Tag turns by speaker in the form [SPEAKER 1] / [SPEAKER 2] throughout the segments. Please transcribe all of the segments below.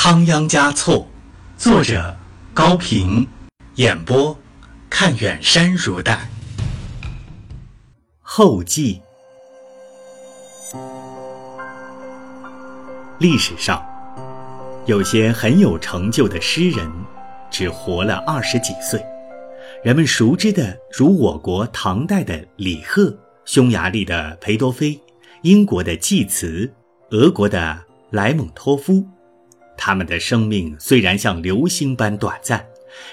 [SPEAKER 1] 仓央嘉措，作者高平，演播看远山如黛。后记。历史上，有些很有成就的诗人，只活了二十几岁。人们熟知的，如我国唐代的李贺、匈牙利的裴多菲、英国的济慈、俄国的莱蒙托夫。他们的生命虽然像流星般短暂，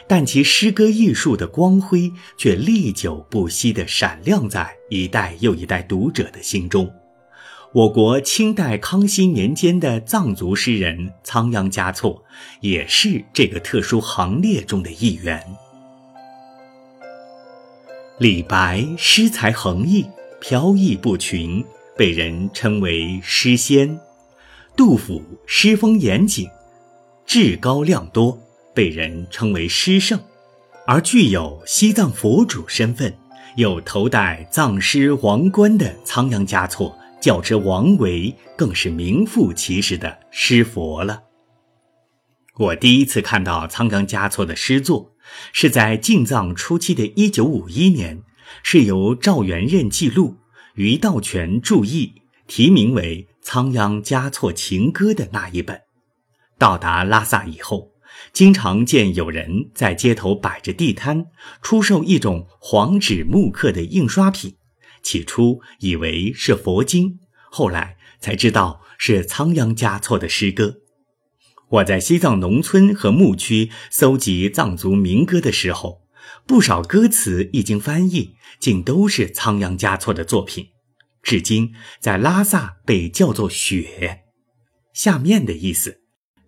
[SPEAKER 1] 但其诗歌艺术的光辉却历久不息地闪亮在一代又一代读者的心中。我国清代康熙年间的藏族诗人仓央嘉措，也是这个特殊行列中的一员。李白诗才横溢，飘逸不群，被人称为诗仙；杜甫诗风严谨。至高量多，被人称为诗圣，而具有西藏佛主身份，又头戴藏诗王冠的仓央嘉措，较之王维，更是名副其实的诗佛了。我第一次看到仓央嘉措的诗作，是在进藏初期的一九五一年，是由赵元任记录，余道全注译，题名为《仓央嘉措情歌》的那一本。到达拉萨以后，经常见有人在街头摆着地摊，出售一种黄纸木刻的印刷品。起初以为是佛经，后来才知道是仓央嘉措的诗歌。我在西藏农村和牧区搜集藏族民歌的时候，不少歌词一经翻译，竟都是仓央嘉措的作品。至今在拉萨被叫做“雪”，下面的意思。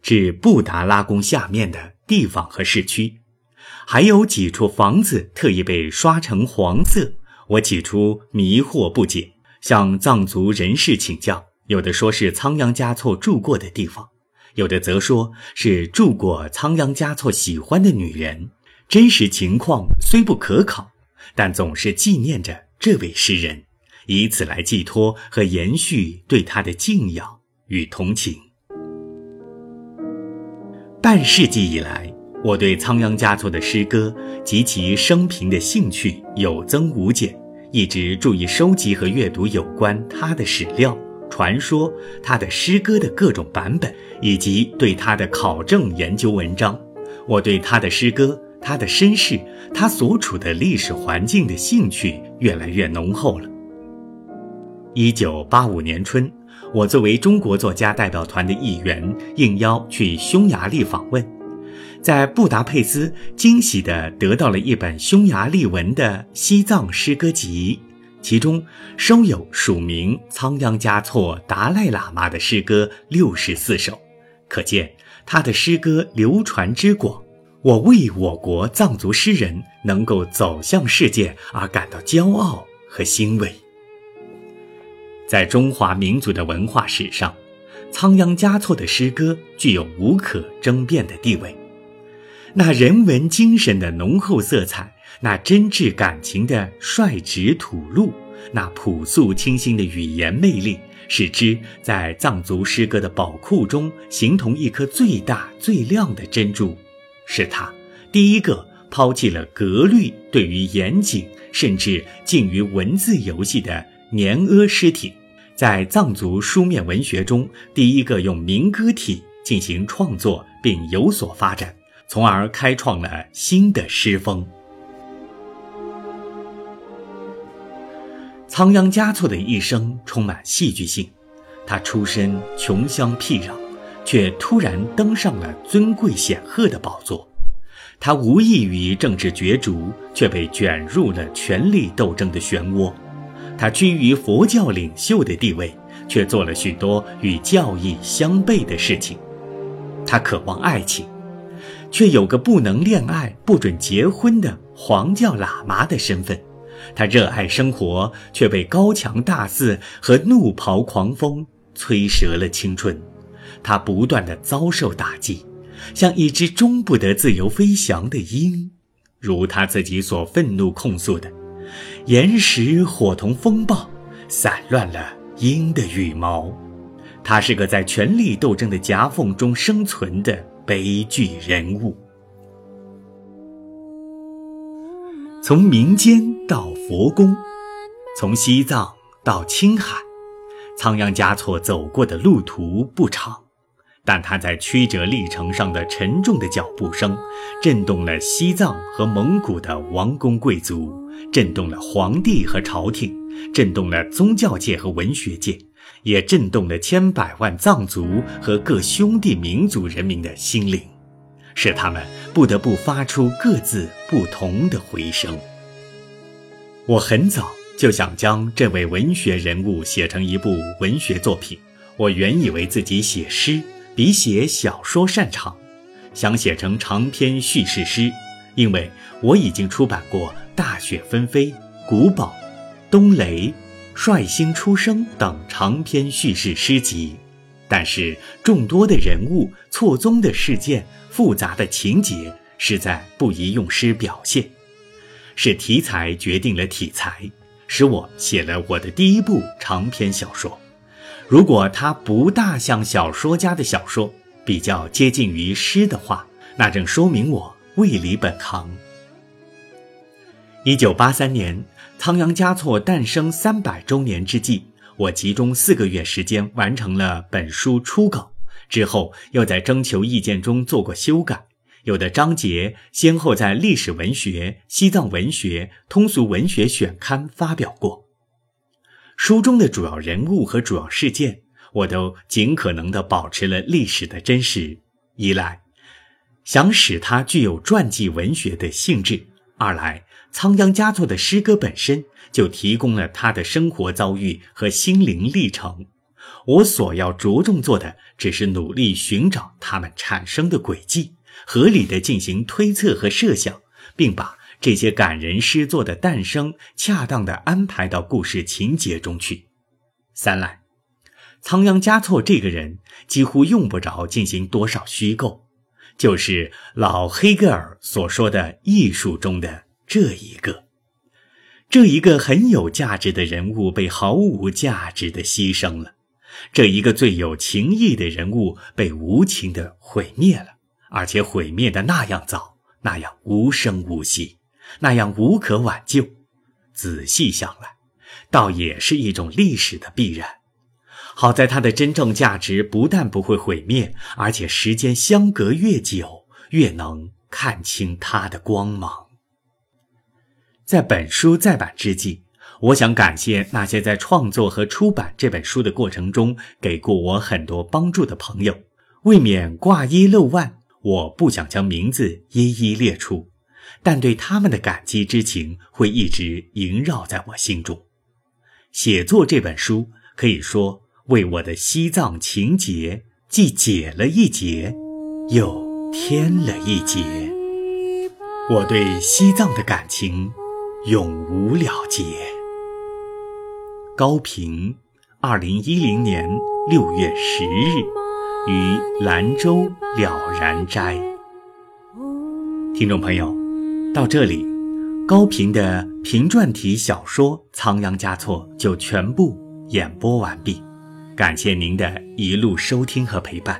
[SPEAKER 1] 指布达拉宫下面的地方和市区，还有几处房子特意被刷成黄色。我起初迷惑不解，向藏族人士请教，有的说是仓央嘉措住过的地方，有的则说是住过仓央嘉措喜欢的女人。真实情况虽不可考，但总是纪念着这位诗人，以此来寄托和延续对他的敬仰与同情。半世纪以来，我对仓央嘉措的诗歌及其生平的兴趣有增无减，一直注意收集和阅读有关他的史料、传说、他的诗歌的各种版本，以及对他的考证研究文章。我对他的诗歌、他的身世、他所处的历史环境的兴趣越来越浓厚了。一九八五年春。我作为中国作家代表团的一员，应邀去匈牙利访问，在布达佩斯惊喜地得到了一本匈牙利文的西藏诗歌集，其中收有署名仓央嘉措达赖喇嘛的诗歌六十四首，可见他的诗歌流传之广。我为我国藏族诗人能够走向世界而感到骄傲和欣慰。在中华民族的文化史上，仓央嘉措的诗歌具有无可争辩的地位。那人文精神的浓厚色彩，那真挚感情的率直吐露，那朴素清新的语言魅力，使之在藏族诗歌的宝库中形同一颗最大最亮的珍珠。是他第一个抛弃了格律对于严谨，甚至近于文字游戏的。年阿诗体，在藏族书面文学中，第一个用民歌体进行创作并有所发展，从而开创了新的诗风。仓央嘉措的一生充满戏剧性，他出身穷乡僻壤，却突然登上了尊贵显赫的宝座。他无异于政治角逐，却被卷入了权力斗争的漩涡。他居于佛教领袖的地位，却做了许多与教义相悖的事情。他渴望爱情，却有个不能恋爱、不准结婚的黄教喇嘛的身份。他热爱生活，却被高墙大寺和怒袍狂风摧折了青春。他不断的遭受打击，像一只终不得自由飞翔的鹰，如他自己所愤怒控诉的。岩石伙同风暴，散乱了鹰的羽毛。他是个在权力斗争的夹缝中生存的悲剧人物。从民间到佛宫，从西藏到青海，仓央嘉措走过的路途不长。但他在曲折历程上的沉重的脚步声，震动了西藏和蒙古的王公贵族，震动了皇帝和朝廷，震动了宗教界和文学界，也震动了千百万藏族和各兄弟民族人民的心灵，使他们不得不发出各自不同的回声。我很早就想将这位文学人物写成一部文学作品，我原以为自己写诗。比写小说擅长，想写成长篇叙事诗，因为我已经出版过《大雪纷飞》《古堡》《冬雷》《率星出生》等长篇叙事诗集，但是众多的人物、错综的事件、复杂的情节，实在不宜用诗表现。是题材决定了题材，使我写了我的第一部长篇小说。如果它不大像小说家的小说，比较接近于诗的话，那正说明我未离本行。一九八三年，仓央嘉措诞生三百周年之际，我集中四个月时间完成了本书初稿，之后又在征求意见中做过修改，有的章节先后在《历史文学》《西藏文学》《通俗文学》选刊发表过。书中的主要人物和主要事件，我都尽可能地保持了历史的真实。一来，想使它具有传记文学的性质；二来，仓央嘉措的诗歌本身就提供了他的生活遭遇和心灵历程。我所要着重做的，只是努力寻找他们产生的轨迹，合理的进行推测和设想，并把。这些感人诗作的诞生，恰当地安排到故事情节中去。三来，仓央嘉措这个人几乎用不着进行多少虚构，就是老黑格尔所说的艺术中的这一个，这一个很有价值的人物被毫无价值的牺牲了，这一个最有情义的人物被无情的毁灭了，而且毁灭的那样早，那样无声无息。那样无可挽救，仔细想来，倒也是一种历史的必然。好在它的真正价值不但不会毁灭，而且时间相隔越久，越能看清它的光芒。在本书再版之际，我想感谢那些在创作和出版这本书的过程中给过我很多帮助的朋友。为免挂一漏万，我不想将名字一一列出。但对他们的感激之情会一直萦绕在我心中。写作这本书可以说为我的西藏情结既解了一结，又添了一结。我对西藏的感情永无了结。高平，二零一零年六月十日，于兰州了然斋。听众朋友。到这里，高频的评传体小说《仓央嘉措》就全部演播完毕。感谢您的一路收听和陪伴。